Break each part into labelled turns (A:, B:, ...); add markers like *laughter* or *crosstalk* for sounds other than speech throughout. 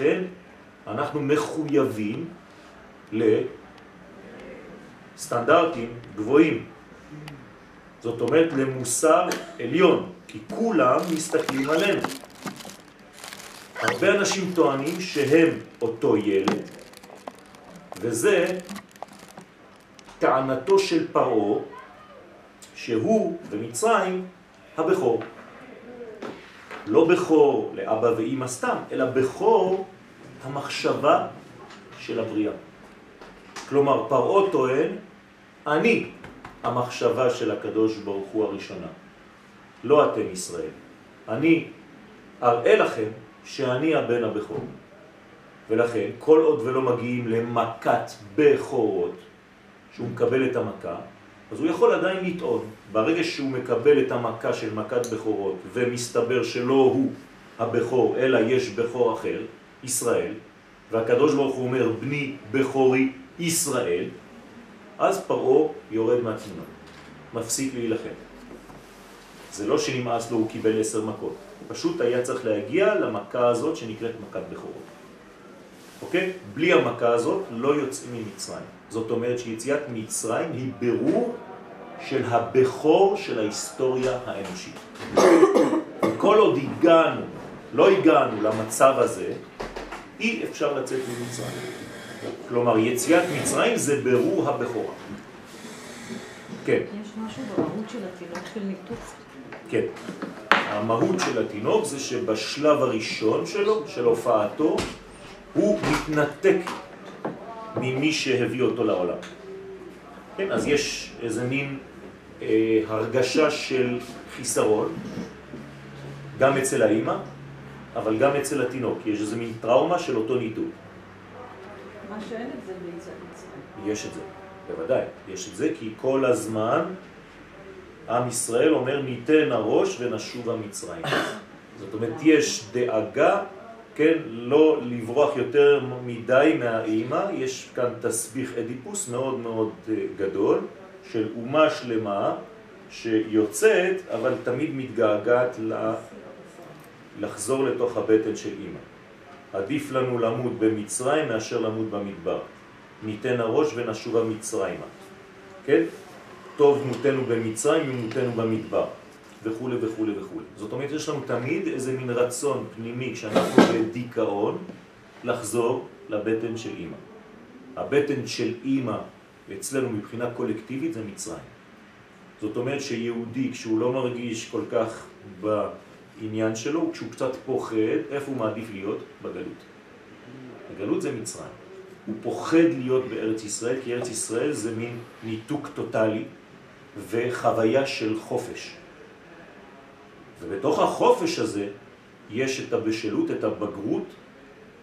A: לכן אנחנו מחויבים לסטנדרטים גבוהים. זאת אומרת למוסר עליון, כי כולם מסתכלים עלינו. הרבה אנשים טוענים שהם אותו ילד, וזה טענתו של פרעה, שהוא במצרים הבכור. לא בכור לאבא ואימא סתם, אלא בכור המחשבה של הבריאה. כלומר, פרעה טוען, אני המחשבה של הקדוש ברוך הוא הראשונה, לא אתם ישראל. אני אראה לכם שאני הבן הבכור. ולכן, כל עוד ולא מגיעים למכת בכורות, שהוא מקבל את המכה, אז הוא יכול עדיין לטעון. ברגע שהוא מקבל את המכה של מכת בכורות ומסתבר שלא הוא הבכור, אלא יש בכור אחר, ישראל, והקדוש ברוך הוא אומר בני בכורי ישראל, אז פרעה יורד מהתמונה, מפסיק להילחם. זה לא שנמאס לו, הוא קיבל עשר מכות. פשוט היה צריך להגיע למכה הזאת שנקראת מכת בכורות. אוקיי? בלי המכה הזאת לא יוצאים ממצרים. זאת אומרת שיציאת מצרים היא ברור של הבכור של ההיסטוריה האנושית. וכל עוד הגענו, לא הגענו למצב הזה, אי אפשר לצאת ממצרים. כלומר, יציאת מצרים זה ברור הבכורה.
B: כן. יש משהו במהות של התינוק של ניתוק?
A: כן. המהות של התינוק זה שבשלב הראשון שלו, של הופעתו, הוא מתנתק ממי שהביא אותו לעולם. כן, אז יש איזה מין אה, הרגשה של חיסרון, גם אצל האימא, אבל גם אצל התינוק. יש איזה מין טראומה של אותו ניתוק.
B: מה שאין את זה מצרים.
A: יש את זה, בוודאי. יש את זה כי כל הזמן עם ישראל אומר ניתן הראש ונשוב המצרים. זאת אומרת, יש דאגה כן, לא לברוח יותר מדי מהאימא, יש כאן תסביך אדיפוס מאוד מאוד אה, גדול של אומה שלמה שיוצאת אבל תמיד מתגעגעת לחזור לתוך הבטן של אימא. עדיף לנו למות במצרים מאשר למות במדבר. ניתן הראש ונשובה מצרימה. כן? טוב מותנו במצרים ומותנו במדבר. וכו' וכו' וכו'. זאת אומרת, יש לנו תמיד איזה מין רצון פנימי כשאנחנו בדיכאון לחזור לבטן של אימא. הבטן של אימא אצלנו מבחינה קולקטיבית זה מצרים. זאת אומרת שיהודי, כשהוא לא מרגיש כל כך בעניין שלו, כשהוא קצת פוחד, איפה הוא מעדיף להיות? בגלות. הגלות זה מצרים. הוא פוחד להיות בארץ ישראל, כי ארץ ישראל זה מין ניתוק טוטלי וחוויה של חופש. ובתוך החופש הזה יש את הבשלות, את הבגרות,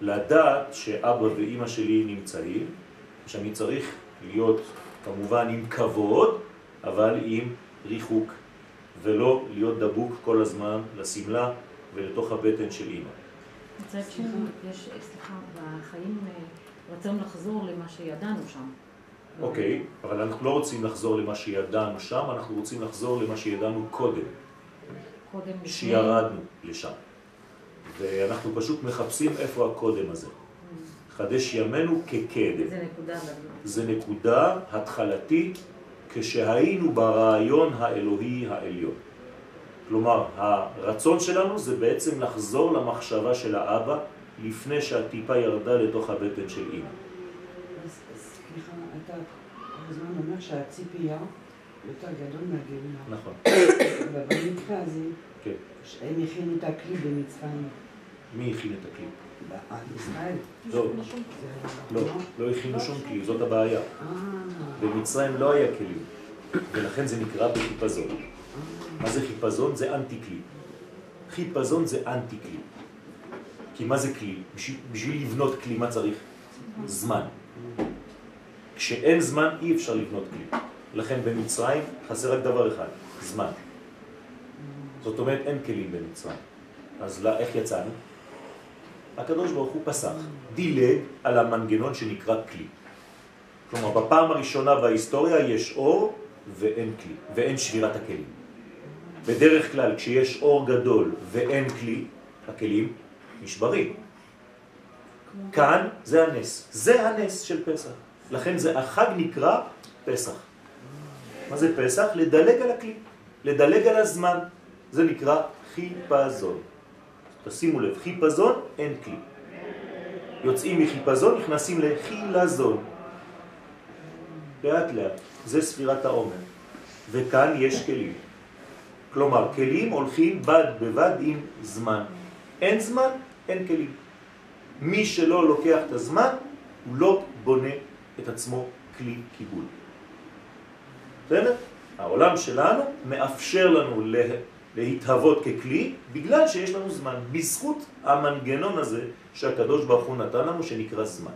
A: לדעת שאבא ואימא שלי נמצאים, שאני צריך להיות כמובן עם כבוד, אבל עם ריחוק, ולא להיות דבוק כל הזמן לסמלה ולתוך הבטן של אימא.
B: מצד שני, יש, סליחה, בחיים אה, רצון לחזור למה שידענו שם.
A: אוקיי, אבל אנחנו לא רוצים לחזור למה שידענו שם, אנחנו רוצים לחזור למה שידענו קודם. שירדנו לשם. ואנחנו פשוט מחפשים איפה הקודם הזה. חדש ימינו כקדם.
B: זה נקודה.
A: זה נקודה התחלתית כשהיינו ברעיון האלוהי העליון. כלומר, הרצון שלנו זה בעצם לחזור למחשבה של האבא לפני שהטיפה ירדה לתוך הבטן של אמא.
C: סליחה, אתה כל הזמן אומר שהציפייה יותר גדול מהגאולה.
A: נכון.
C: ובמקרה הזה,
A: כן.
C: הם הכינו את הכלי במצרים.
A: מי הכין את הכלי?
C: ישראל.
A: לא, לא, לא הכינו שום כלי, זאת הבעיה. במצרים לא היה כלים, ולכן זה נקרא בחיפזון. מה זה חיפזון? זה אנטי כלי. חיפזון זה אנטי כלי. כי מה זה כלי? בשביל לבנות כלי מה צריך? זמן. כשאין זמן אי אפשר לבנות כלי. לכן במצרים חסר רק דבר אחד, זמן. זאת אומרת אין כלים במצרים. אז לא, איך יצאנו? הקדוש ברוך הוא פסח, דילג על המנגנון שנקרא כלי. כלומר, בפעם הראשונה בהיסטוריה יש אור ואין כלי, ואין שבירת הכלים. בדרך כלל כשיש אור גדול ואין כלי, הכלים נשברים. כאן זה הנס. זה הנס של פסח. לכן זה החג נקרא פסח. מה זה פסח? לדלג על הכלי, לדלג על הזמן. זה נקרא חיפזון. תשימו לב, חיפזון אין כלי. יוצאים מחיפזון, נכנסים לחילזון. לאט לאט. זה ספירת העומר. וכאן יש כלים. כלומר, כלים הולכים בד בבד עם זמן. אין זמן, אין כלים. מי שלא לוקח את הזמן, הוא לא בונה את עצמו כלי קיבול. בסדר? העולם שלנו מאפשר לנו לה, להתהוות ככלי בגלל שיש לנו זמן, בזכות המנגנון הזה שהקדוש ברוך הוא נתן לנו שנקרא זמן.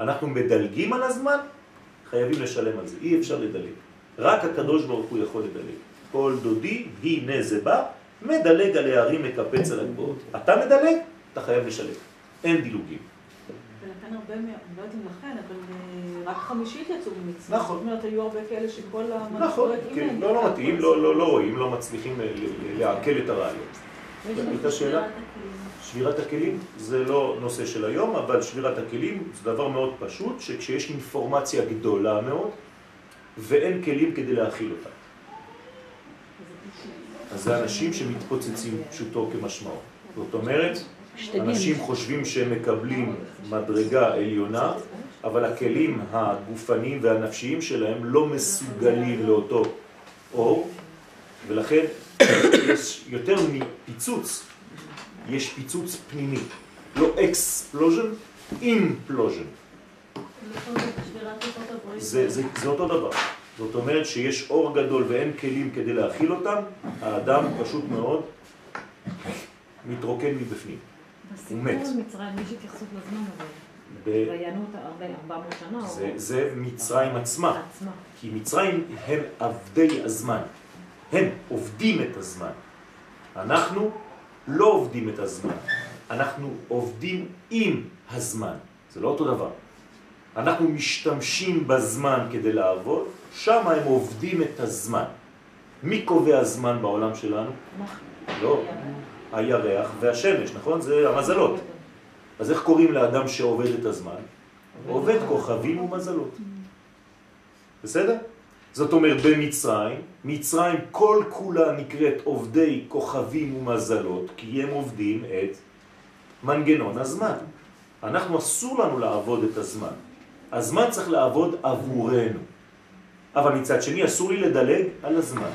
A: אנחנו מדלגים על הזמן, חייבים לשלם על זה, אי אפשר לדלג. רק הקדוש ברוך הוא יכול לדלג. כל דודי, הנה זה בא, מדלג על הערים, מקפץ על הגבוהות. אתה מדלג, אתה חייב לשלם. אין דילוגים.
D: ולכן הרבה, אני לא יודעת אם לכן, אבל אה, רק חמישית יצאו ממצרים.
A: נכון.
D: זאת אומרת, היו הרבה כאלה שכל
A: נכון,
D: המשכורת
A: כן, לא, לא מתאים, לא, לא, לא רואים, לא מצליחים ל- לעכל את הרעיון. הייתה שאלה? שבירת הכלים זה לא נושא של היום, אבל שבירת הכלים זה דבר מאוד פשוט, שכשיש אינפורמציה גדולה מאוד ואין כלים כדי להכיל אותה. אז זה אנשים שמתפוצצים פשוטו כמשמעו. זאת אומרת, אנשים חושבים שהם מקבלים מדרגה עליונה, אבל הכלים הגופניים והנפשיים שלהם לא מסוגלים לאותו אור, ולכן יש יותר מפיצוץ, יש פיצוץ פנימי, לא explosion, implosion. זה, זה, זה אותו דבר. זאת אומרת שיש אור גדול ואין כלים כדי להכיל אותם, האדם פשוט מאוד מתרוקן מבפנים.
B: בסיפור
A: מת.
B: על מצרים יש התייחסות לזמן הזה. ויענו אותה הרבה, 400 שנה. או-
A: זה, זה מצרים עצמה,
B: עצמה.
A: כי מצרים הם עבדי הזמן, הם עובדים את הזמן. אנחנו לא עובדים את הזמן, אנחנו עובדים עם הזמן, זה לא אותו דבר. אנחנו משתמשים בזמן כדי לעבוד, שם הם עובדים את הזמן. מי קובע הזמן בעולם שלנו? לא, הירח והשמש, נכון? זה המזלות. אז איך קוראים לאדם שעובד את הזמן? עובד כוכבים ומזלות. בסדר? זאת אומרת, במצרים, מצרים כל כולה נקראת עובדי כוכבים ומזלות, כי הם עובדים את מנגנון הזמן. אנחנו אסור לנו לעבוד את הזמן. הזמן צריך לעבוד עבורנו. אבל מצד שני אסור לי לדלג על הזמן.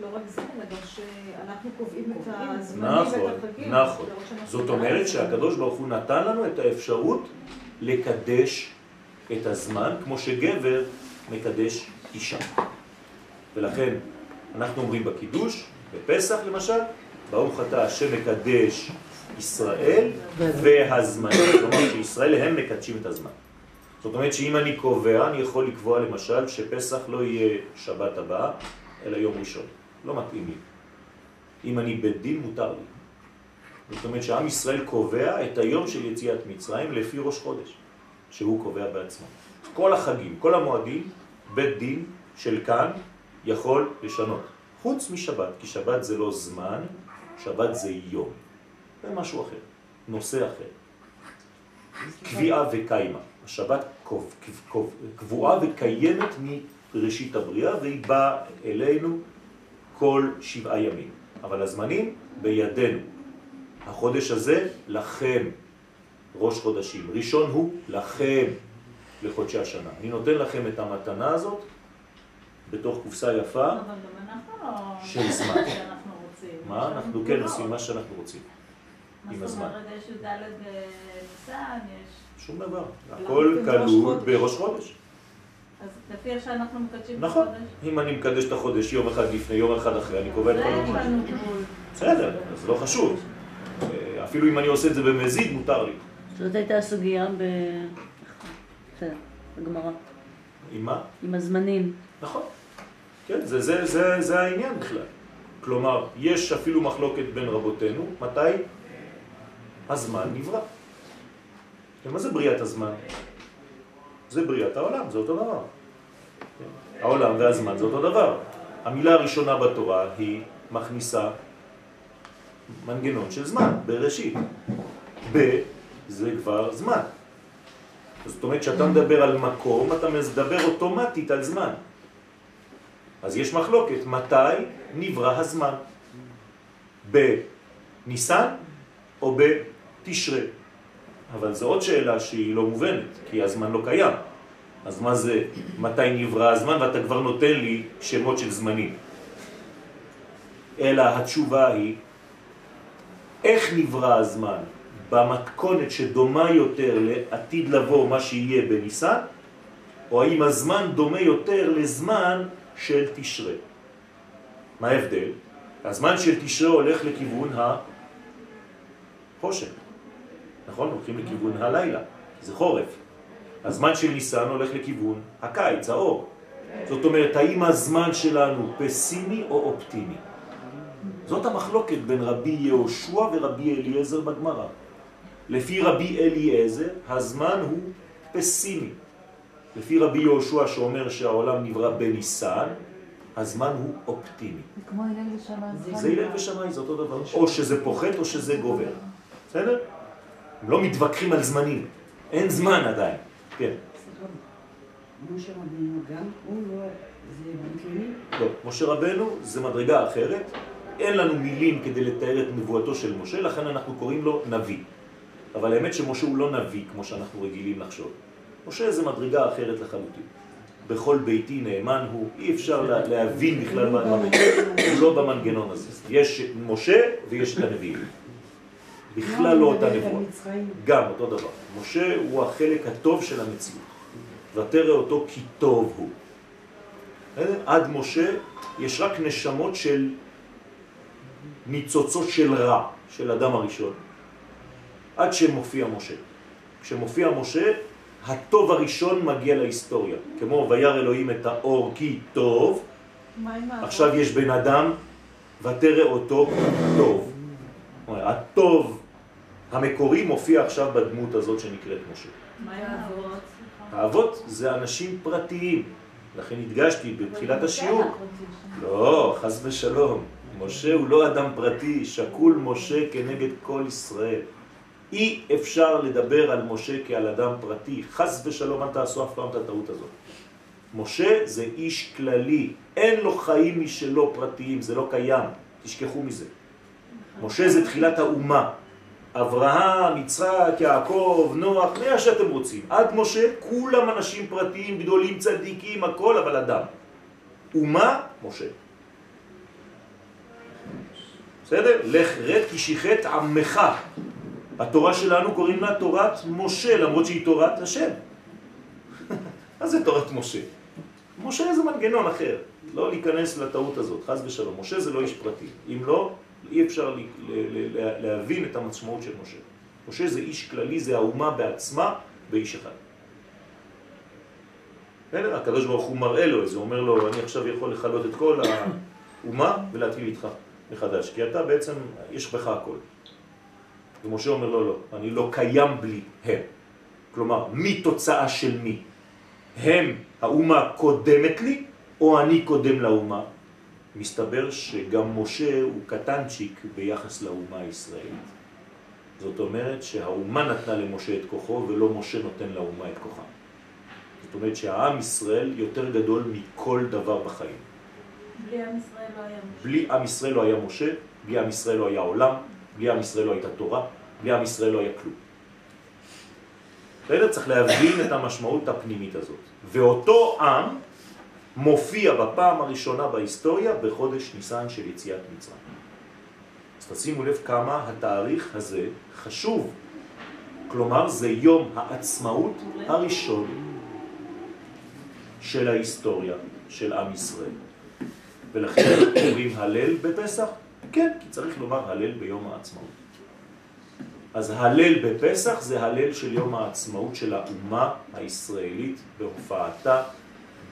D: לא רק זה, אלא גם שאנחנו קובעים את הזמנים
A: נכון,
D: ואת החגים.
A: נכון.
D: השנה
A: זאת אומרת. שהקדוש ברוך הוא נתן לנו את האפשרות לקדש את הזמן, כמו שגבר מקדש אישה. ולכן אנחנו אומרים בקידוש, בפסח למשל, ברוך אתה השם מקדש ישראל והזמן. כלומר שישראל הם מקדשים את הזמן. זאת אומרת שאם אני קובע, אני יכול לקבוע למשל שפסח לא יהיה שבת הבאה, אלא יום ראשון. לא מתאים לי. אם אני בית דין, מותר לי. זאת אומרת שעם ישראל קובע את היום של יציאת מצרים לפי ראש חודש, שהוא קובע בעצמו. כל החגים, כל המועדים, בית דין של כאן יכול לשנות. חוץ משבת, כי שבת זה לא זמן, שבת זה יום. זה משהו אחר, נושא אחר. קביעה וקיימה. השבת קבועה וקיימת מראשית הבריאה והיא באה אלינו כל שבעה ימים. אבל הזמנים בידינו. החודש הזה לכם, ראש חודשים. ראשון הוא לכם לחודשי השנה. אני נותן לכם את המתנה הזאת בתוך קופסה יפה.
E: לא...
A: של זמן.
E: מה.
A: מה? אנחנו כן. עושים מה שאנחנו רוצים.
E: מה
A: עם
E: זאת
A: הזמן.
E: אומרת, יש י"ד בניסן, יש...
A: שום דבר. הכל
D: בראש
A: כלול. בראש חודש.
E: אז לפי איך שאנחנו מקדשים את
A: נכון.
E: החודש.
A: אם אני מקדש את החודש יום אחד לפני, יום אחד אחרי, אני קובע את
E: זה
A: כל הזמן. בסדר, אז לא חשוב. אה, אפילו אם אני עושה את זה במזיד, מותר לי.
F: זאת הייתה הסוגיה ב... בגמרא.
A: עם מה?
F: עם הזמנים.
A: נכון. כן, זה, זה, זה, זה העניין בכלל. כלומר, יש אפילו מחלוקת בין רבותינו, מתי הזמן נברא. ומה זה בריאת הזמן? זה בריאת העולם, זה אותו דבר. העולם והזמן זה אותו דבר. המילה הראשונה בתורה היא מכניסה מנגנון של זמן, בראשית. ב זה כבר זמן. זאת אומרת, כשאתה מדבר על מקום, אתה מדבר אוטומטית על זמן. אז יש מחלוקת, מתי נברא הזמן? בניסן או בתשרה? אבל זו עוד שאלה שהיא לא מובנת, כי הזמן לא קיים. אז מה זה, מתי נברא הזמן, ואתה כבר נותן לי שמות של זמנים. אלא התשובה היא, איך נברא הזמן? במתכונת שדומה יותר לעתיד לבוא מה שיהיה בניסן, או האם הזמן דומה יותר לזמן של תשרה. מה ההבדל? הזמן של תשרה הולך לכיוון החושך, נכון? הולכים לכיוון הלילה, זה חורף. הזמן של ניסן הולך לכיוון הקיץ, האור. זאת אומרת, האם הזמן שלנו פסימי או אופטימי? זאת המחלוקת בין רבי יהושע ורבי אליעזר בגמרא. לפי רבי אליעזר, הזמן הוא פסימי. לפי רבי יהושע שאומר שהעולם נברא בניסן, הזמן הוא אופטימי.
B: זה כמו הלל ושמאי.
A: זה הלל ושמאי, זה אותו דבר. או שזה פוחת או שזה גובר. בסדר? לא מתווכחים על זמנים. אין זמן עדיין. כן.
C: משה רבינו גם, הוא לא, זה?
A: לא, משה רבנו זה מדרגה אחרת. אין לנו מילים כדי לתאר את נבואתו של משה, לכן אנחנו קוראים לו נביא. אבל האמת שמשה הוא לא נביא כמו שאנחנו רגילים לחשוב. משה זה מדרגה אחרת לחלוטין. בכל ביתי נאמן הוא, אי אפשר לה, להבין בכלל מה הוא לא במנגנון הזה. יש משה ויש את הנביאים. בכלל לא אותה נבואה. גם אותו דבר. משה הוא החלק הטוב של המציאות. ותראה אותו כי טוב הוא. עד משה יש רק נשמות של ניצוצות של רע, של אדם הראשון. עד שמופיע משה. כשמופיע משה, הטוב הראשון מגיע להיסטוריה. כמו וירא אלוהים את האור כי טוב? עכשיו יש בן אדם ותראה אותו טוב. הטוב המקורי מופיע עכשיו בדמות הזאת שנקראת משה.
E: מה האבות?
A: האבות זה אנשים פרטיים, לכן הדגשתי בתחילת השיעור. לא, חס ושלום. משה הוא לא אדם פרטי, שקול משה כנגד כל ישראל. אי אפשר לדבר על משה כעל אדם פרטי. חס ושלום, אל תעשו אף פעם את הטעות הזאת. משה זה איש כללי, אין לו חיים משלו פרטיים, זה לא קיים, תשכחו מזה. משה זה תחילת האומה. אברהם, יצחק, יעקב, נוח, מה שאתם רוצים. עד משה, כולם אנשים פרטיים, גדולים, צדיקים, הכל, אבל אדם. אומה, משה. בסדר? לך רד כי שיחת עמך. התורה שלנו קוראים לה תורת משה, למרות שהיא תורת השם. *laughs* מה זה תורת משה? משה זה מנגנון אחר, לא להיכנס לטעות הזאת, חז ושלום. משה זה לא איש פרטי. אם לא, אי אפשר להבין את המשמעות של משה. משה זה איש כללי, זה האומה בעצמה באיש אחד. בסדר? הקדוש ברוך הוא מראה לו את זה, אומר לו, אני עכשיו יכול לחלות את כל האומה ולהתחיל איתך מחדש, כי אתה בעצם, יש בך הכל. ומשה אומר לו, לא, אני לא קיים בלי הם. כלומר, מי תוצאה של מי? הם, האומה קודמת לי, או אני קודם לאומה? מסתבר שגם משה הוא קטנצ'יק ביחס לאומה הישראלית. זאת אומרת שהאומה נתנה למשה את כוחו ולא משה נותן לאומה את כוחה. זאת אומרת שהעם ישראל יותר גדול מכל דבר בחיים.
E: בלי עם ישראל לא היה משה.
A: בלי עם ישראל לא היה משה, בלי עם ישראל לא היה עולם, בלי עם ישראל לא הייתה תורה, בלי עם ישראל לא היה כלום. בסדר? צריך להבין את המשמעות הפנימית הזאת. ואותו עם מופיע בפעם הראשונה בהיסטוריה בחודש ניסן של יציאת מצרים. אז תשימו לב כמה התאריך הזה חשוב. כלומר, זה יום העצמאות הראשון של ההיסטוריה של עם ישראל. ולכן אומרים הלל בפסח? כן, כי צריך לומר הלל ביום העצמאות. אז הלל בפסח זה הלל של יום העצמאות של האומה הישראלית בהופעתה,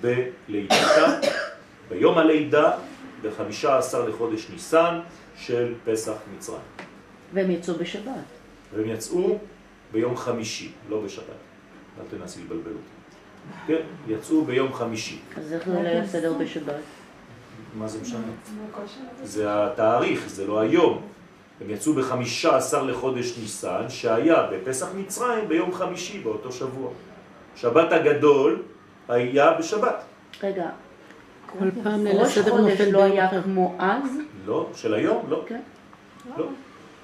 A: בלידתה, ביום הלידה, ב-15 לחודש ניסן של פסח מצרים.
F: והם יצאו בשבת.
A: והם יצאו ביום חמישי, לא בשבת. אל תנסי לבלבל אותי. כן, יצאו ביום חמישי.
F: אז איך זה ליל הסדר בשבת?
A: מה זה משנה? זה התאריך, זה לא היום. הם יצאו בחמישה עשר לחודש ניסן, שהיה בפסח מצרים ביום חמישי באותו שבוע. שבת הגדול היה בשבת.
F: רגע,
G: כל פעם ליל
F: ראש
G: הסדר
F: חודש
G: נופל
F: לא היה. כמו אז?
A: לא, של היום? לא.
F: כן.
A: לא.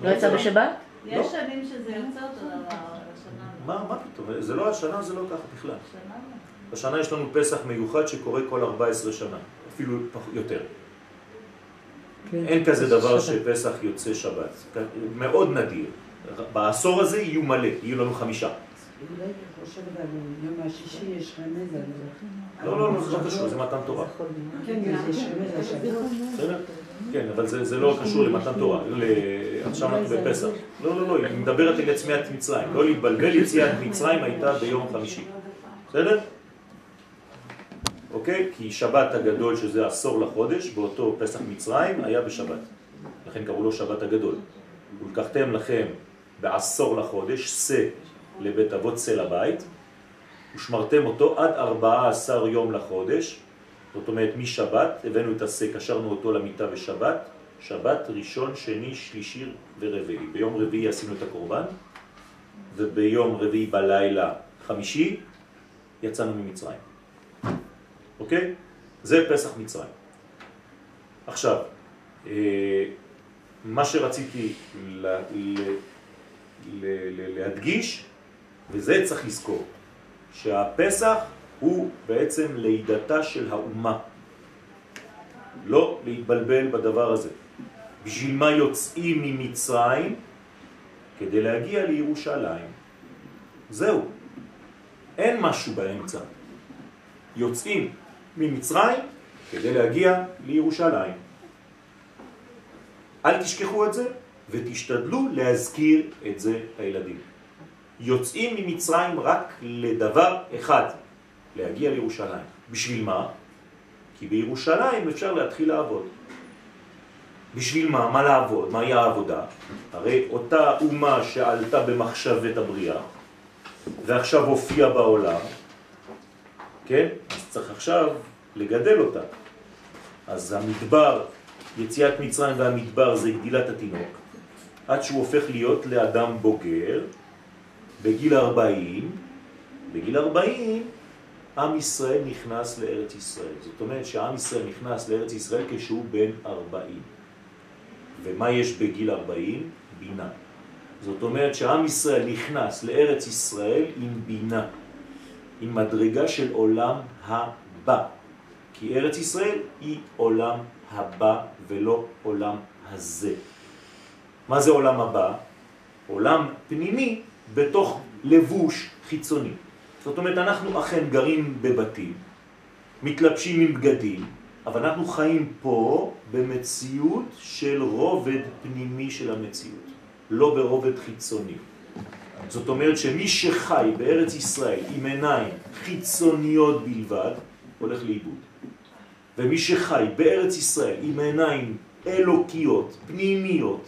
F: לא יצא בשבת?
E: יש שנים שזה יוצא אותו דבר, השנה לא.
A: מה, מה פתאום? זה לא השנה, זה לא ככה בכלל.
E: השנה לא.
A: השנה יש לנו פסח מיוחד שקורה כל 14 שנה, אפילו יותר.
G: כן.
A: אין כזה דבר
G: שבת.
A: שפסח יוצא שבת. מאוד נדיר. בעשור הזה יהיו מלא, יהיו לנו חמישה. לא, לא, לא, זה לא קשור, זה מתן תורה.
C: כן, יש רמז.
A: בסדר? כן, אבל זה, זה לא קשור למתן תורה. עכשיו אנחנו בפסח. לא, לא, לא, היא מדברת על יציאת מצרים. לא להתבלבל, יציאת מצרים הייתה ביום חמישי. בסדר? אוקיי? כי שבת הגדול, שזה עשור לחודש, באותו פסח מצרים, היה בשבת. לכן קראו לו שבת הגדול. ולקחתם לכם בעשור לחודש, שא לבית אבות שא לבית, ושמרתם אותו עד 14 יום לחודש, זאת אומרת משבת, הבאנו את השא, קשרנו אותו למיטה בשבת, שבת ראשון, שני, שלישי ורביעי. ביום רביעי עשינו את הקורבן, וביום רביעי בלילה חמישי יצאנו ממצרים. אוקיי? זה פסח מצרים. עכשיו, אה, מה שרציתי ל, ל, ל, ל, להדגיש, וזה צריך לזכור, שהפסח הוא בעצם לידתה של האומה. לא להתבלבל בדבר הזה. בשביל מה יוצאים ממצרים? כדי להגיע לירושלים. זהו. אין משהו באמצע. יוצאים ממצרים כדי להגיע לירושלים. אל תשכחו את זה ותשתדלו להזכיר את זה לילדים. יוצאים ממצרים רק לדבר אחד, להגיע לירושלים. בשביל מה? כי בירושלים אפשר להתחיל לעבוד. בשביל מה? מה לעבוד? מהי העבודה? הרי אותה אומה שעלתה במחשבת הבריאה ועכשיו הופיעה בעולם, כן? אז צריך עכשיו לגדל אותה. אז המדבר, יציאת מצרים והמדבר זה גדילת התינוק, עד שהוא הופך להיות לאדם בוגר, בגיל 40, בגיל 40 עם ישראל נכנס לארץ ישראל. זאת אומרת שעם ישראל נכנס לארץ ישראל כשהוא בן 40. ומה יש בגיל 40? בינה. זאת אומרת שעם ישראל נכנס לארץ ישראל עם בינה, עם מדרגה של עולם הבא. כי ארץ ישראל היא עולם הבא ולא עולם הזה. מה זה עולם הבא? עולם פנימי בתוך לבוש חיצוני. זאת אומרת, אנחנו אכן גרים בבתים, מתלבשים עם בגדים, אבל אנחנו חיים פה במציאות של רובד פנימי של המציאות, לא ברובד חיצוני. זאת אומרת שמי שחי בארץ ישראל עם עיניים חיצוניות בלבד, הולך לאיבוד. ומי שחי בארץ ישראל עם עיניים אלוקיות, פנימיות,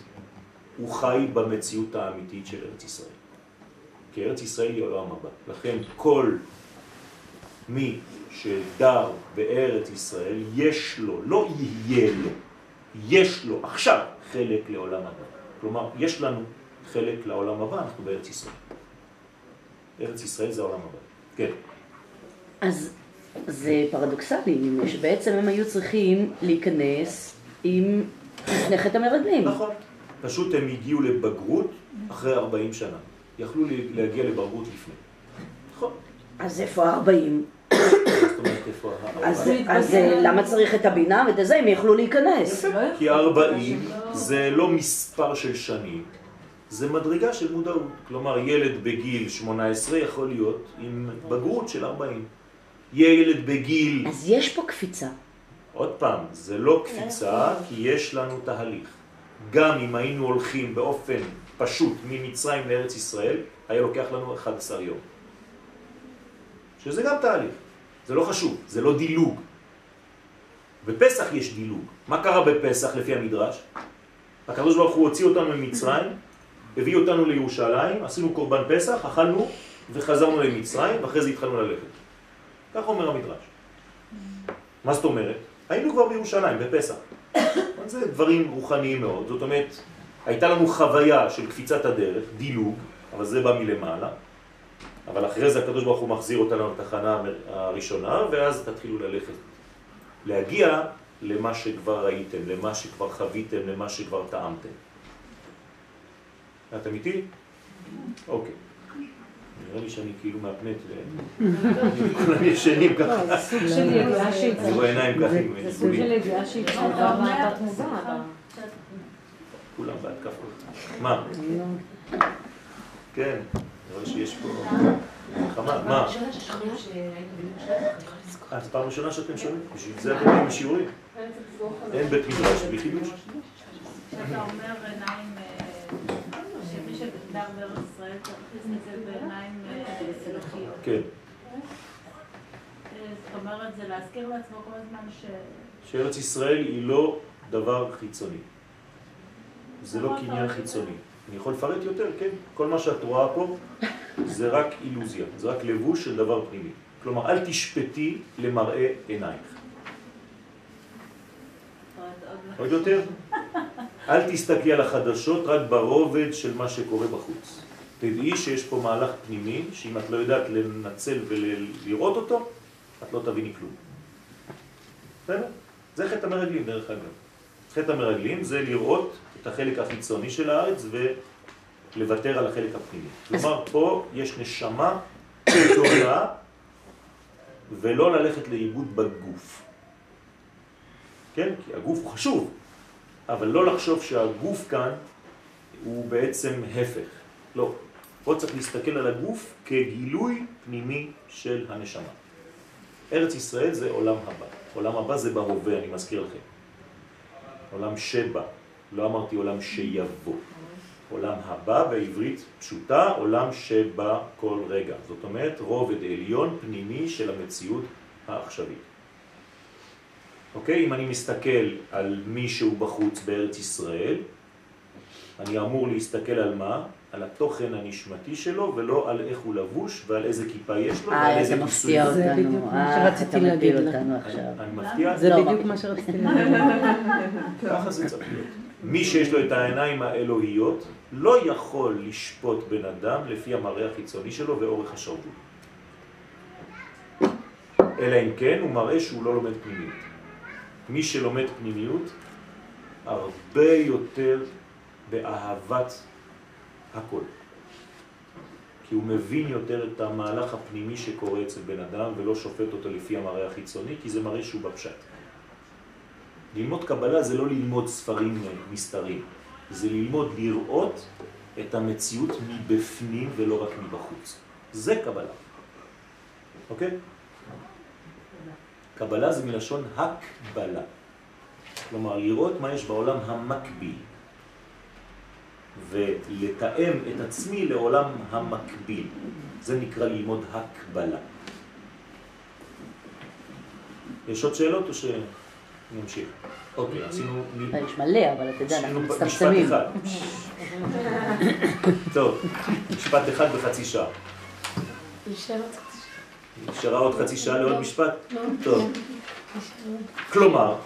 A: הוא חי במציאות האמיתית של ארץ ישראל. כי ארץ ישראל היא עולם הבא. לכן כל מי שדר בארץ ישראל, יש לו, לא יהיה לו, יש לו עכשיו חלק לעולם הבא. כלומר, יש לנו חלק לעולם הבא, אנחנו בארץ ישראל. ארץ ישראל זה העולם הבא. כן.
F: אז זה פרדוקסלי, שבעצם הם היו צריכים להיכנס עם חטא המרגלים.
A: נכון. פשוט הם הגיעו לבגרות אחרי 40 שנה. יכלו להגיע לבגרות לפני. נכון.
F: אז איפה ה-40?
A: זאת אומרת, איפה ה...
F: אז, אה, למה צריך את הבינה ואת זה, הם יכלו להיכנס.
A: כי 40 זה לא מספר של שנים, זה מדרגה של מודעות. כלומר, ילד בגיל 18 יכול להיות עם בגרות של 40. ילד בגיל...
F: אז יש פה קפיצה.
A: עוד פעם, זה לא קפיצה, כי יש לנו תהליך. גם אם היינו הולכים באופן פשוט ממצרים לארץ ישראל, היה לוקח לנו 11 יום. שזה גם תהליך. זה לא חשוב, זה לא דילוג. בפסח יש דילוג. מה קרה בפסח לפי המדרש? הקדוש ברוך הוא הוציא אותנו ממצרים, הביא אותנו לירושלים, עשינו קורבן פסח, אכלנו וחזרנו למצרים, ואחרי זה התחלנו ללכת. כך אומר המדרש. מה זאת אומרת? היינו כבר בירושלים, בפסח. זה דברים רוחניים מאוד. זאת אומרת, הייתה לנו חוויה של קפיצת הדרך, דילוג, אבל זה בא מלמעלה, אבל אחרי זה הקדוש ברוך הוא מחזיר אותנו לתחנה הראשונה, ואז תתחילו ללכת. להגיע למה שכבר ראיתם, למה שכבר חוויתם, למה שכבר טעמתם. אתם איתי? אוקיי. נראה לי שאני כאילו מהפנט, כולם ישנים ככה.
B: לא, סוג של ידיעה שהיא
A: אני רואה עיניים ככה.
B: זה סוג של ידיעה שהיא מודע.
A: כולם בהתקפות. מה? כן, אני רואה שיש פה מלחמה. מה? אה, זו פעם ראשונה שאתם שומעים? בשביל זה אתם באים בשיעורים. אין בית מדרש בלי חידוש.
E: כשאתה אומר עיניים, אה, שמי שגר בארץ ישראל צריך להסתכל בעיניים אה, אלוקיות.
A: כן.
E: זאת אומרת, זה להזכיר לעצמו כל הזמן ש...
A: שארץ ישראל היא לא דבר חיצוני. זה לא קניין חיצוני. אני יכול לפרט יותר, כן. כל מה שאת רואה פה זה רק אילוזיה, זה רק לבוש של דבר פנימי. כלומר, אל תשפטי למראה עינייך. עוד יותר? אל תסתכלי על החדשות רק ברובד של מה שקורה בחוץ. תדעי שיש פה מהלך פנימי, שאם את לא יודעת לנצל ולראות אותו, את לא תביני כלום. בסדר? זה חטא המרגלים דרך אגב. חטא המרגלים זה לראות את החלק החיצוני של הארץ ולוותר על החלק הפנימי. כלומר, פה יש נשמה גדולה ולא ללכת לאיבוד בגוף. כן? כי הגוף הוא חשוב, אבל לא לחשוב שהגוף כאן הוא בעצם הפך. לא. פה צריך להסתכל על הגוף כגילוי פנימי של הנשמה. ארץ ישראל זה עולם הבא. עולם הבא זה בהווה, אני מזכיר לכם. עולם שבא, לא אמרתי עולם שיבוא. עולם הבא בעברית פשוטה, עולם שבא כל רגע. זאת אומרת רובד עליון פנימי של המציאות העכשווית. אוקיי? אם אני מסתכל על מישהו בחוץ בארץ ישראל, אני אמור להסתכל על מה? על התוכן הנשמתי שלו, ולא על איך הוא לבוש ועל איזה כיפה יש לו ועל איזה כיסוי.
F: אה, זה בדיוק
G: מה שרציתי להגיד לך.
A: אני מפתיע?
G: זה בדיוק מה שרציתי *laughs* להגיד.
A: ככה זה צריך להיות. מי שיש לו את העיניים האלוהיות לא יכול לשפוט בן אדם לפי המראה החיצוני שלו ואורך השרוול. אלא אם כן הוא מראה שהוא לא לומד פנימיות. מי שלומד פנימיות הרבה יותר באהבת הכל. כי הוא מבין יותר את המהלך הפנימי שקורה אצל בן אדם ולא שופט אותו לפי המראה החיצוני, כי זה מראה שהוא בפשט. ללמוד קבלה זה לא ללמוד ספרים מסתרים, זה ללמוד לראות את המציאות מבפנים ולא רק מבחוץ. זה קבלה. אוקיי? קבלה זה מלשון הקבלה. כלומר, לראות מה יש בעולם המקביל. ולתאם את עצמי לעולם המקביל. זה נקרא ללמוד הקבלה. יש עוד שאלות או שנמשיך? אוקיי, עשינו...
F: יש מלא, אבל אתה יודע, אנחנו מצטמצמים.
A: משפט אחד. טוב, משפט אחד בחצי שעה. נשארה עוד חצי שעה לעוד משפט? טוב. כלומר,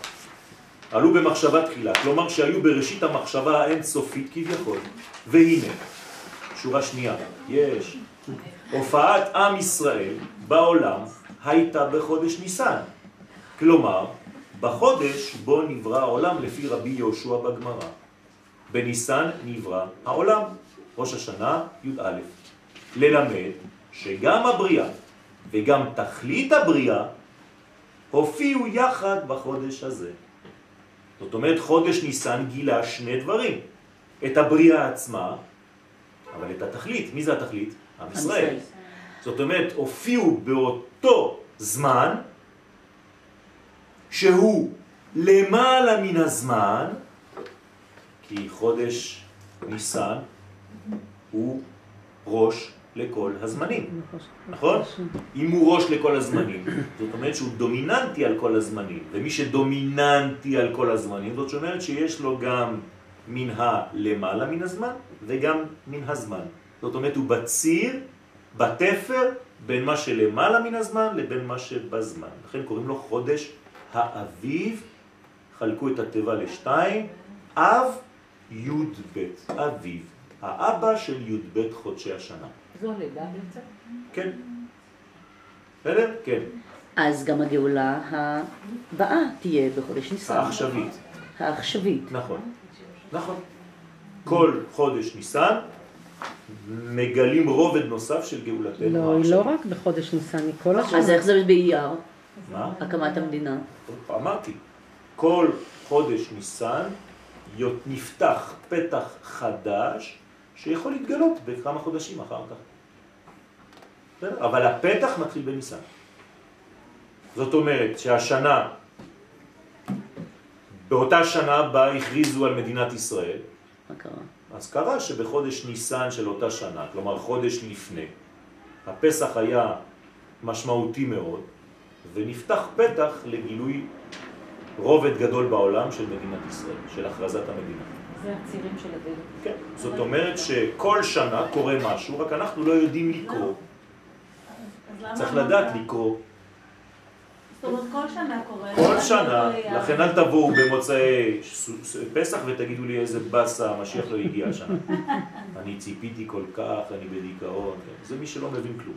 A: עלו במחשבה תחילה, כלומר שהיו בראשית המחשבה האינסופית כביכול, והנה, שורה שנייה, יש, הופעת עם ישראל בעולם הייתה בחודש ניסן, כלומר, בחודש בו נברא העולם לפי רבי יהושע בגמרא. בניסן נברא העולם, ראש השנה י"א. ללמד שגם הבריאה וגם תכלית הבריאה הופיעו יחד בחודש הזה. זאת אומרת, חודש ניסן גילה שני דברים. את הבריאה עצמה, אבל את התכלית. מי זה התכלית? עם ישראל. זאת אומרת, הופיעו באותו זמן, שהוא למעלה מן הזמן, כי חודש ניסן הוא ראש לכל הזמנים, נכון? אם הוא ראש לכל הזמנים, זאת אומרת שהוא דומיננטי על כל הזמנים, ומי שדומיננטי על כל הזמנים, זאת אומרת שיש לו גם מן הלמעלה מן הזמן וגם מן הזמן. זאת אומרת הוא בציר, בתפר, בין מה שלמעלה מן הזמן לבין מה שבזמן. לכן קוראים לו חודש האביב, חלקו את הטבע לשתיים, אב י"ב אביב, האבא של י"ב חודשי השנה.
B: זו הלידה בעצם?
A: כן. בסדר? כן.
F: אז גם הגאולה הבאה תהיה בחודש ניסן.
A: העכשווית.
F: העכשווית.
A: נכון. נכון. כל חודש ניסן מגלים רובד נוסף של גאולתנו.
G: לא, היא. לא רק בחודש ניסן, היא כל השנה.
F: אז איך זה באייר,
A: מה?
F: הקמת המדינה?
A: אמרתי, כל חודש ניסן נפתח פתח חדש שיכול להתגלות בכמה חודשים אחר כך. אבל הפתח מתחיל בניסן. זאת אומרת שהשנה, באותה שנה בה הכריזו על מדינת ישראל,
F: מה קרה?
A: אז קרה שבחודש ניסן של אותה שנה, כלומר חודש לפני, הפסח היה משמעותי מאוד, ונפתח פתח לגילוי רובד גדול בעולם של מדינת ישראל, של הכרזת המדינה.
B: זה הצירים של הדלת.
A: כן. זאת אומרת שכל שנה קורה משהו, רק אנחנו לא יודעים לקרוא. צריך
E: אמרת-
A: לדעת לקרוא.
E: זאת אומרת, כל שנה קורה.
A: כל שנה,
E: לא?
A: לכן אל תבואו במוצאי פסח ותגידו לי איזה באסה, המשיח לא הגיע השנה. *laughs* אני ציפיתי כל כך, אני בדיכאון. כן. זה מי שלא מבין כלום.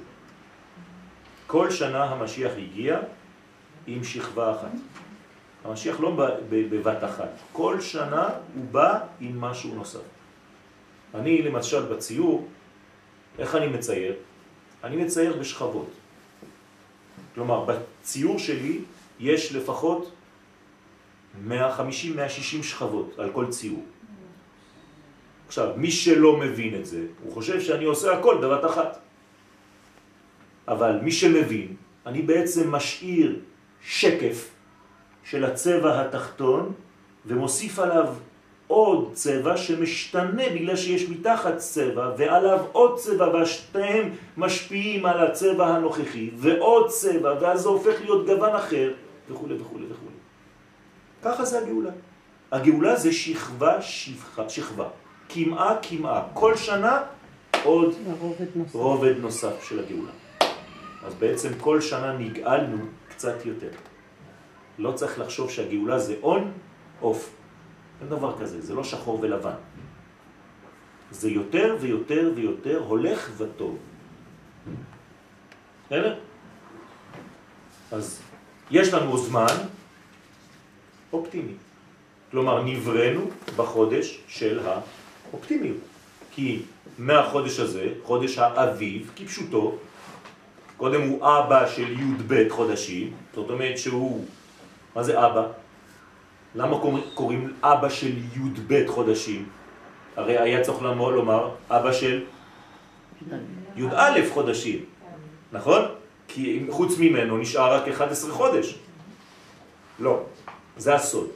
A: כל שנה המשיח הגיע עם שכבה אחת. המשיח לא בבת אחת. כל שנה הוא בא עם משהו נוסף. אני למשל בציור, איך אני מצייר? אני מצייר בשכבות. כלומר, בציור שלי יש לפחות 150-160 שכבות על כל ציור. עכשיו, מי שלא מבין את זה, הוא חושב שאני עושה הכל בבת אחת. אבל מי שמבין, אני בעצם משאיר שקף של הצבע התחתון ומוסיף עליו עוד צבע שמשתנה בגלל שיש מתחת צבע ועליו עוד צבע והשתיהם משפיעים על הצבע הנוכחי ועוד צבע ואז זה הופך להיות גוון אחר וכו' וכו' וכו'. ככה זה הגאולה. הגאולה זה שכבה שכבה, שכבה. כמעה כמעה. כל שנה עוד
G: הרובד נוסף.
A: רובד נוסף של הגאולה. אז בעצם כל שנה נגאלנו קצת יותר. לא צריך לחשוב שהגאולה זה און, אוף. אין דבר כזה, זה לא שחור ולבן. זה יותר ויותר ויותר הולך וטוב. בסדר? אז יש לנו זמן אופטימי. כלומר, נבראנו בחודש של האופטימיות. כי מהחודש הזה, חודש האביב, כפשוטו, קודם הוא אבא של י"ב חודשים, זאת אומרת שהוא, מה זה אבא? למה קוראים, אבא של י"ב חודשים? הרי היה צריך לומר אבא של י"א חודשים, נכון? כי חוץ ממנו נשאר רק 11 חודש. לא, זה הסוד.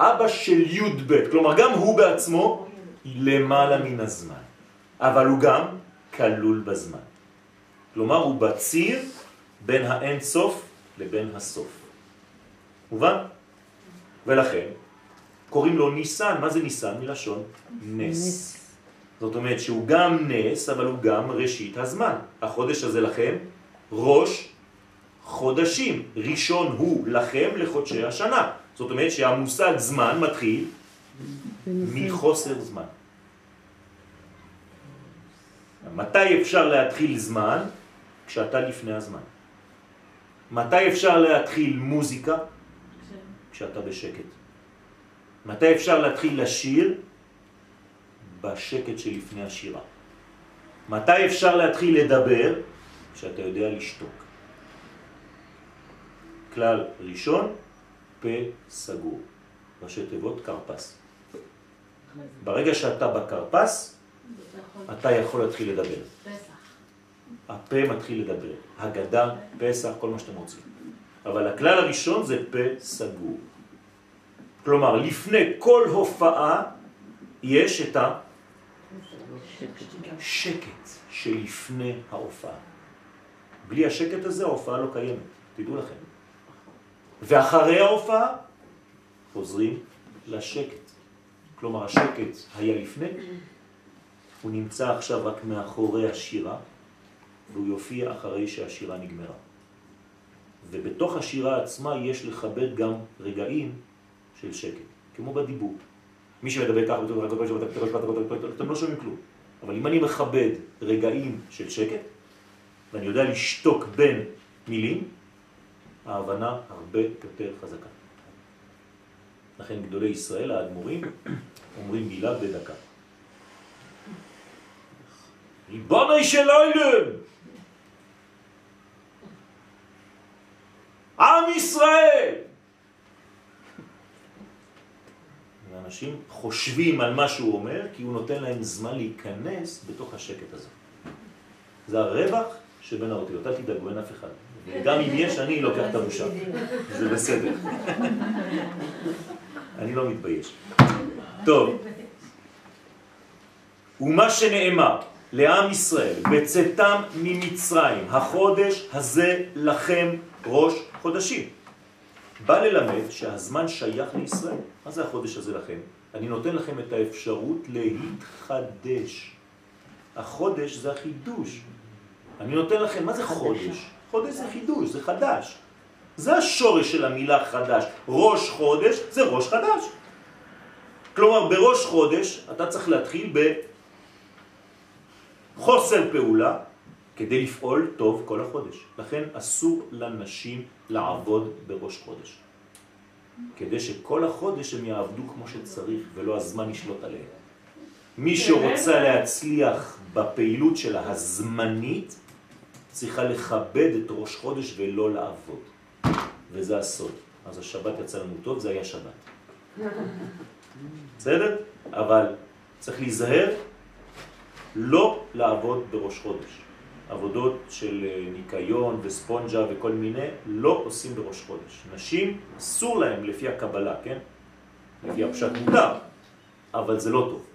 A: אבא של י"ב, כלומר גם הוא בעצמו למעלה מן הזמן, אבל הוא גם כלול בזמן. כלומר הוא בציר בין האין סוף לבין הסוף. מובן? ולכן קוראים לו ניסן. מה זה ניסן? מלשון נס. זאת אומרת שהוא גם נס, אבל הוא גם ראשית הזמן. החודש הזה לכם ראש חודשים. ראשון הוא לכם לחודשי השנה. זאת אומרת שהמושג זמן מתחיל מחוסר זמן. מתי אפשר להתחיל זמן? כשאתה לפני הזמן. מתי אפשר להתחיל מוזיקה? כשאתה בשקט. מתי אפשר להתחיל לשיר? בשקט שלפני השירה. מתי אפשר להתחיל לדבר? כשאתה יודע לשתוק. כלל ראשון, פה סגור. ראשי תיבות קרפס. ברגע שאתה בקרפס, אתה יכול להתחיל לדבר.
E: פסח.
A: הפה מתחיל לדבר. הגדה, פסח, כל מה שאתם רוצים. אבל הכלל הראשון זה פה סגור. כלומר, לפני כל הופעה יש את השקט שלפני ההופעה. בלי השקט הזה ההופעה לא קיימת, תדעו לכם. ואחרי ההופעה חוזרים לשקט. כלומר, השקט היה לפני, הוא נמצא עכשיו רק מאחורי השירה, והוא יופיע אחרי שהשירה נגמרה. ובתוך השירה עצמה יש לכבד גם רגעים של שקט, כמו בדיבור. מי שמדבר ככה, אתם לא שומעים כלום. אבל אם אני מכבד רגעים של שקט, ואני יודע לשתוק בין מילים, ההבנה הרבה יותר חזקה. לכן גדולי ישראל, האדמו"רים, אומרים מילה בדקה. ריבונו של עולם! עם ישראל! ואנשים חושבים על מה שהוא אומר, כי הוא נותן להם זמן להיכנס בתוך השקט הזה. זה הרווח שבין האותיות, אל תדאגו, אין אף אחד. וגם אם יש, אני לוקח את הבושה. זה בסדר. אני לא מתבייש. טוב. ומה שנאמר לעם ישראל, בצאתם ממצרים, החודש הזה לכם ראש חודשים. בא ללמד שהזמן שייך לישראל. מה זה החודש הזה לכם? אני נותן לכם את האפשרות להתחדש. החודש זה החידוש. אני נותן לכם, מה זה חודש? חודש זה חידוש, זה חדש. זה השורש של המילה חדש. ראש חודש זה ראש חדש. כלומר, בראש חודש אתה צריך להתחיל בחוסר פעולה כדי לפעול טוב כל החודש. לכן אסור לנשים לעבוד בראש חודש. כדי שכל החודש הם יעבדו כמו שצריך ולא הזמן ישלוט עליהם. מי שרוצה להצליח בפעילות שלה הזמנית, צריכה לכבד את ראש חודש ולא לעבוד. וזה הסוד. אז השבת יצא לנו טוב, זה היה שבת. בסדר? אבל צריך להיזהר לא לעבוד בראש חודש. עבודות של אה, ניקיון וספונג'ה וכל מיני, לא עושים בראש חודש. נשים, אסור להם לפי הקבלה, כן? לפי הפשט מותר, אבל זה לא טוב.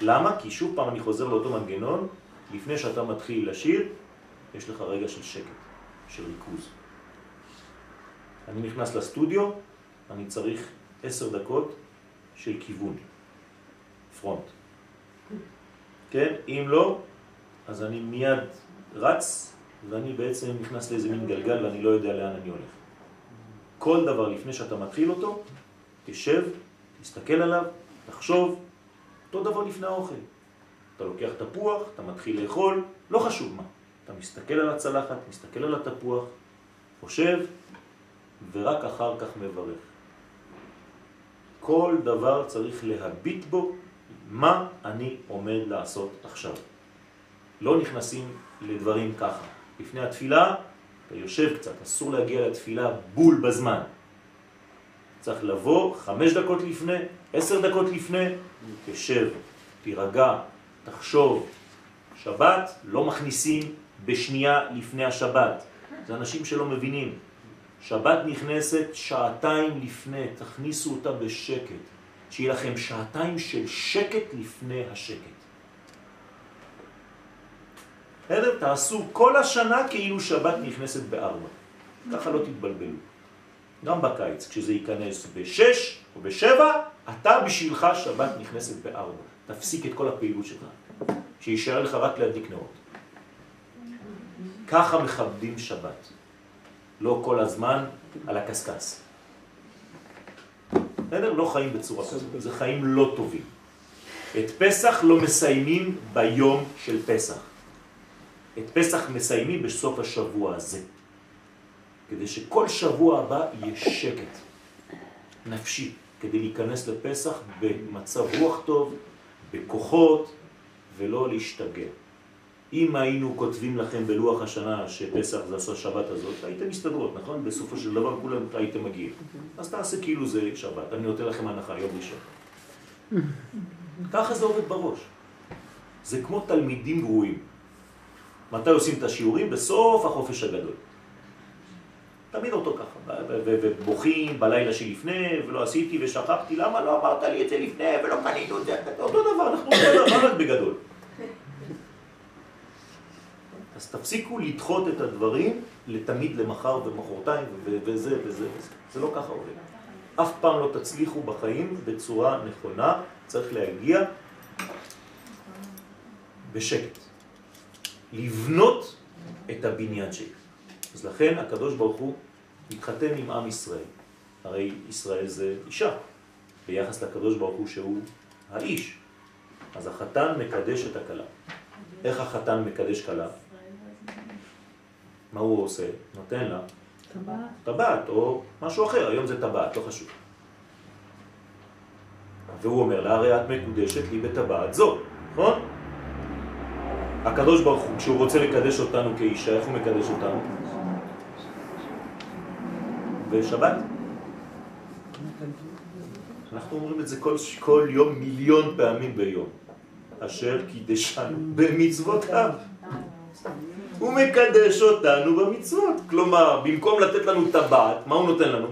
A: למה? כי שוב פעם אני חוזר לאותו מנגנון, לפני שאתה מתחיל לשיר, יש לך רגע של שקט, של ריכוז. אני נכנס לסטודיו, אני צריך עשר דקות של כיוון, פרונט. כן? אם לא, אז אני מיד רץ, ואני בעצם נכנס לאיזה מין גלגל ואני לא יודע לאן אני הולך. כל דבר לפני שאתה מתחיל אותו, תשב, תסתכל עליו, תחשוב, אותו דבר לפני האוכל. אתה לוקח תפוח, אתה מתחיל לאכול, לא חשוב מה. אתה מסתכל על הצלחת, מסתכל על התפוח, חושב, ורק אחר כך מברך. כל דבר צריך להביט בו מה אני עומד לעשות עכשיו. לא נכנסים לדברים ככה. לפני התפילה, אתה יושב קצת, אסור להגיע לתפילה בול בזמן. צריך לבוא חמש דקות לפני, עשר דקות לפני, תשב, תירגע, תחשוב. שבת לא מכניסים בשנייה לפני השבת. זה אנשים שלא מבינים. שבת נכנסת שעתיים לפני, תכניסו אותה בשקט. שיהיה לכם שעתיים של שקט לפני השקט. בסדר? תעשו כל השנה כאילו שבת נכנסת בארבע. ככה לא תתבלבלו. גם בקיץ, כשזה ייכנס בשש או בשבע, אתה בשבילך שבת נכנסת בארבע. תפסיק את כל הפעילות שלך, שישאר לך רק להדליק נאות. ככה מכבדים שבת. לא כל הזמן על הקסקס. בסדר? לא חיים בצורה כזאת, זה חיים לא טובים. את פסח לא מסיימים ביום של פסח. את פסח מסיימים בסוף השבוע הזה. כדי שכל שבוע הבא יהיה שקט נפשי, כדי להיכנס לפסח במצב רוח טוב, בכוחות, ולא להשתגע. אם היינו כותבים לכם בלוח השנה שפסח זה עשה שבת הזאת, הייתם מסתדרות, נכון? בסופו של דבר כולם הייתם מגיעים. אז תעשה כאילו זה שבת, אני נותן לכם הנחה, יום ראשון. ככה זה עובד בראש. זה כמו תלמידים גרועים. מתי עושים את השיעורים? בסוף החופש הגדול. תמיד אותו ככה, ובוכים בלילה שלפני, ולא עשיתי ושכחתי, למה לא אמרת לי את זה לפני, ולא קנינו את זה, אותו דבר, אנחנו אותו דבר רק בגדול. אז תפסיקו לדחות את הדברים לתמיד למחר ומחרתיים וזה וזה וזה. זה לא ככה עובד. אף פעם לא תצליחו בחיים בצורה נכונה, צריך להגיע בשקט. לבנות את הבניין שלי. אז לכן הקדוש ברוך הוא מתחתן עם עם ישראל. הרי ישראל זה אישה. ביחס לקדוש ברוך הוא שהוא האיש. אז החתן מקדש את הכלה. איך החתן מקדש כלה? מה הוא עושה? נותן לה טבעת או משהו אחר, היום זה טבעת, לא חשוב. והוא אומר לה, הרי את מקודשת לי בטבעת זו, נכון? הקדוש ברוך הוא, כשהוא רוצה לקדש אותנו כאישה, איך הוא מקדש אותנו? בשבת. אנחנו אומרים את זה כל, כל יום מיליון פעמים ביום. אשר קידשנו במצוותיו. הוא מקדש אותנו במצוות. כלומר, במקום לתת לנו טבעת, מה הוא נותן לנו?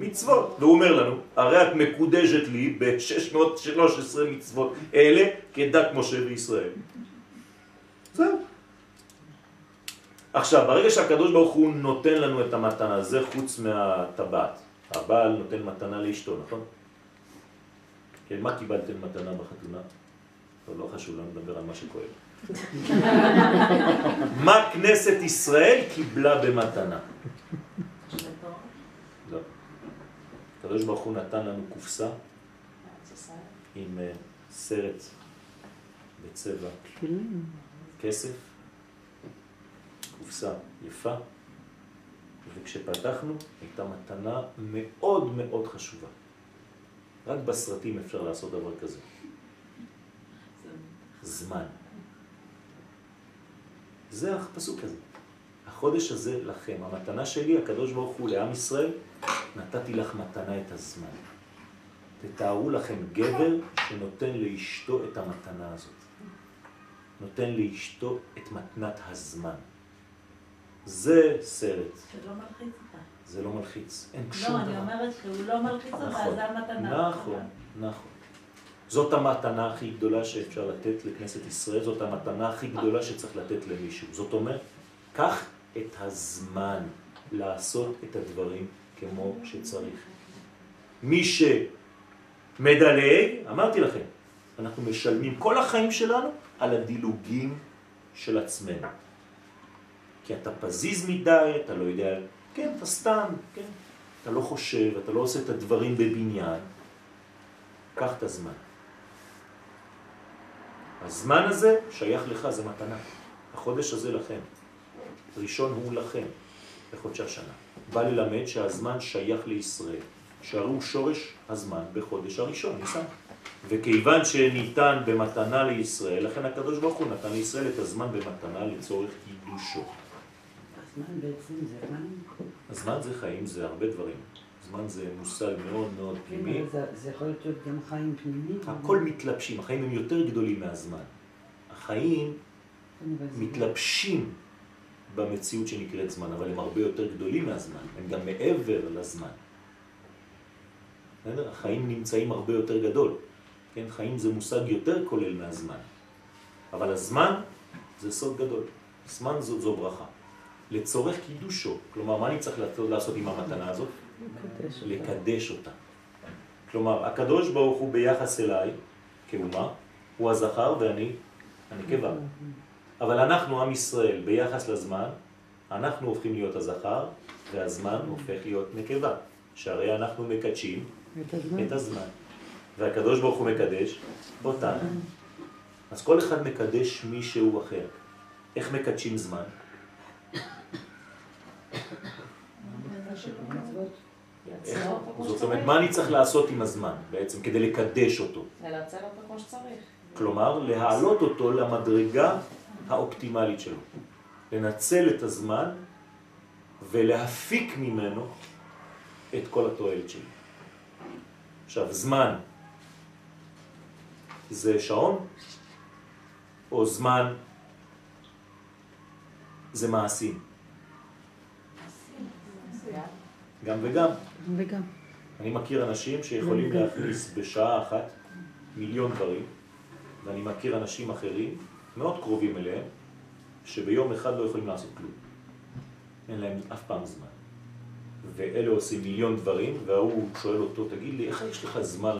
A: מצוות. והוא אומר לנו, הרי את מקודשת לי ב-613 מצוות אלה כדת משה וישראל. זהו. עכשיו, ברגע שהקדוש ברוך הוא נותן לנו את המתנה, זה חוץ מהטבעת. הבעל נותן מתנה לאשתו, נכון? כן, מה קיבלתם מתנה בחתונה? לא, לא חשוב, לא נדבר על מה שכואב. *laughs* מה כנסת ישראל קיבלה במתנה? לא. הקדוש ברוך הוא נתן לנו קופסה עם אה, סרט בצבע כסף, קופסה יפה, וכשפתחנו הייתה מתנה מאוד מאוד חשובה. רק בסרטים אפשר לעשות דבר כזה. זמן. זה הפסוק הזה. החודש הזה לכם, המתנה שלי, הקדוש ברוך הוא לעם ישראל, נתתי לך מתנה את הזמן. תתארו לכם גבר שנותן לאשתו את המתנה הזאת. נותן לאשתו את מתנת הזמן. זה סרט.
E: שלא מלחיץ אותה.
A: זה לא מלחיץ, אין שום
E: לא,
A: דבר.
E: אני אומרת שהוא לא מלחיץ אותה,
A: נכון,
E: זה המתנה.
A: נכון, נכון. זאת המתנה הכי גדולה שאפשר לתת לכנסת ישראל, זאת המתנה הכי גדולה שצריך לתת למישהו. זאת אומרת, קח את הזמן לעשות את הדברים כמו שצריך. מי שמדלג, אמרתי לכם, אנחנו משלמים כל החיים שלנו על הדילוגים של עצמנו. כי אתה פזיז מדי, אתה לא יודע, כן, אתה סתם, כן, אתה לא חושב, אתה לא עושה את הדברים בבניין. קח את הזמן. הזמן הזה שייך לך, זה מתנה. החודש הזה לכם. ראשון הוא לכם, בחודש השנה. בא ללמד שהזמן שייך לישראל, הוא שורש הזמן בחודש הראשון, ניסן. וכיוון שניתן במתנה לישראל, לכן הקדוש ברוך הוא נתן לישראל את הזמן במתנה לצורך קידושו.
C: הזמן בעצם זה חיים.
A: הזמן זה חיים, זה הרבה דברים. זמן זה מושג מאוד מאוד
C: כן,
A: פנימי.
C: זה- זה יכול להיות גם חיים פנימיים.
A: הכל מתלבשים, החיים הם יותר גדולים מהזמן. החיים
C: כן,
A: מתלבשים במציאות שנקראת זמן, אבל הם הרבה יותר גדולים מהזמן, הם גם מעבר לזמן. החיים נמצאים הרבה יותר גדול. כן? חיים זה מושג יותר כולל מהזמן. אבל הזמן זה סוד גדול. זמן זו, זו ברכה. לצורך קידושו. כלומר, מה אני צריך לעשות, עם המתנה הזאת? לקדש אותה. כלומר, הקדוש ברוך הוא ביחס אליי, כאומה, הוא הזכר ואני הנקבה. אבל אנחנו, עם ישראל, ביחס לזמן, אנחנו הופכים להיות הזכר, והזמן הופך להיות נקבה. שהרי אנחנו מקדשים
G: את הזמן.
A: את הזמן. והקדוש ברוך הוא מקדש אותנו. אז כל אחד מקדש מישהו אחר. איך מקדשים זמן? איך? זאת אומרת, מה אני צריך לעשות עם הזמן בעצם כדי לקדש אותו?
H: לנצל אותו כמו שצריך.
A: כלומר, להעלות אותו למדרגה האופטימלית שלו. לנצל את הזמן ולהפיק ממנו את כל התועלת שלי. עכשיו, זמן זה שעון, או זמן זה מעשים? גם וגם.
G: וגם.
A: אני מכיר אנשים שיכולים להכניס בשעה אחת מיליון דברים, ואני מכיר אנשים אחרים, מאוד קרובים אליהם, שביום אחד לא יכולים לעשות כלום. אין להם אף פעם זמן. ואלה עושים מיליון דברים, וההוא שואל אותו, תגיד לי, איך יש לך זמן